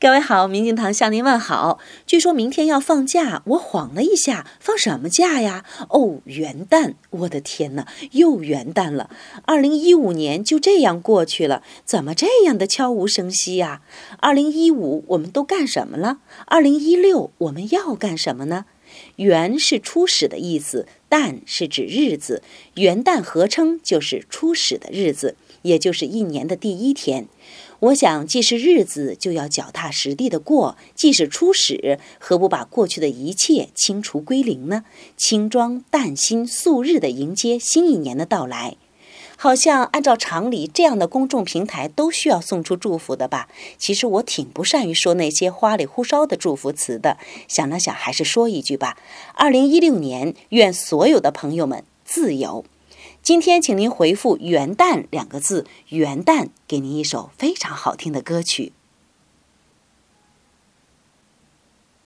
各位好，明镜堂向您问好。据说明天要放假，我晃了一下，放什么假呀？哦，元旦！我的天哪，又元旦了！二零一五年就这样过去了，怎么这样的悄无声息呀？二零一五我们都干什么了？二零一六我们要干什么呢？元是初始的意思，旦是指日子，元旦合称就是初始的日子，也就是一年的第一天。我想，既是日子，就要脚踏实地的过；既是初始，何不把过去的一切清除归零呢？轻装淡心素日的迎接新一年的到来。好像按照常理，这样的公众平台都需要送出祝福的吧？其实我挺不善于说那些花里胡哨的祝福词的。想了想，还是说一句吧：二零一六年，愿所有的朋友们自由。今天，请您回复“元旦”两个字，“元旦”给您一首非常好听的歌曲。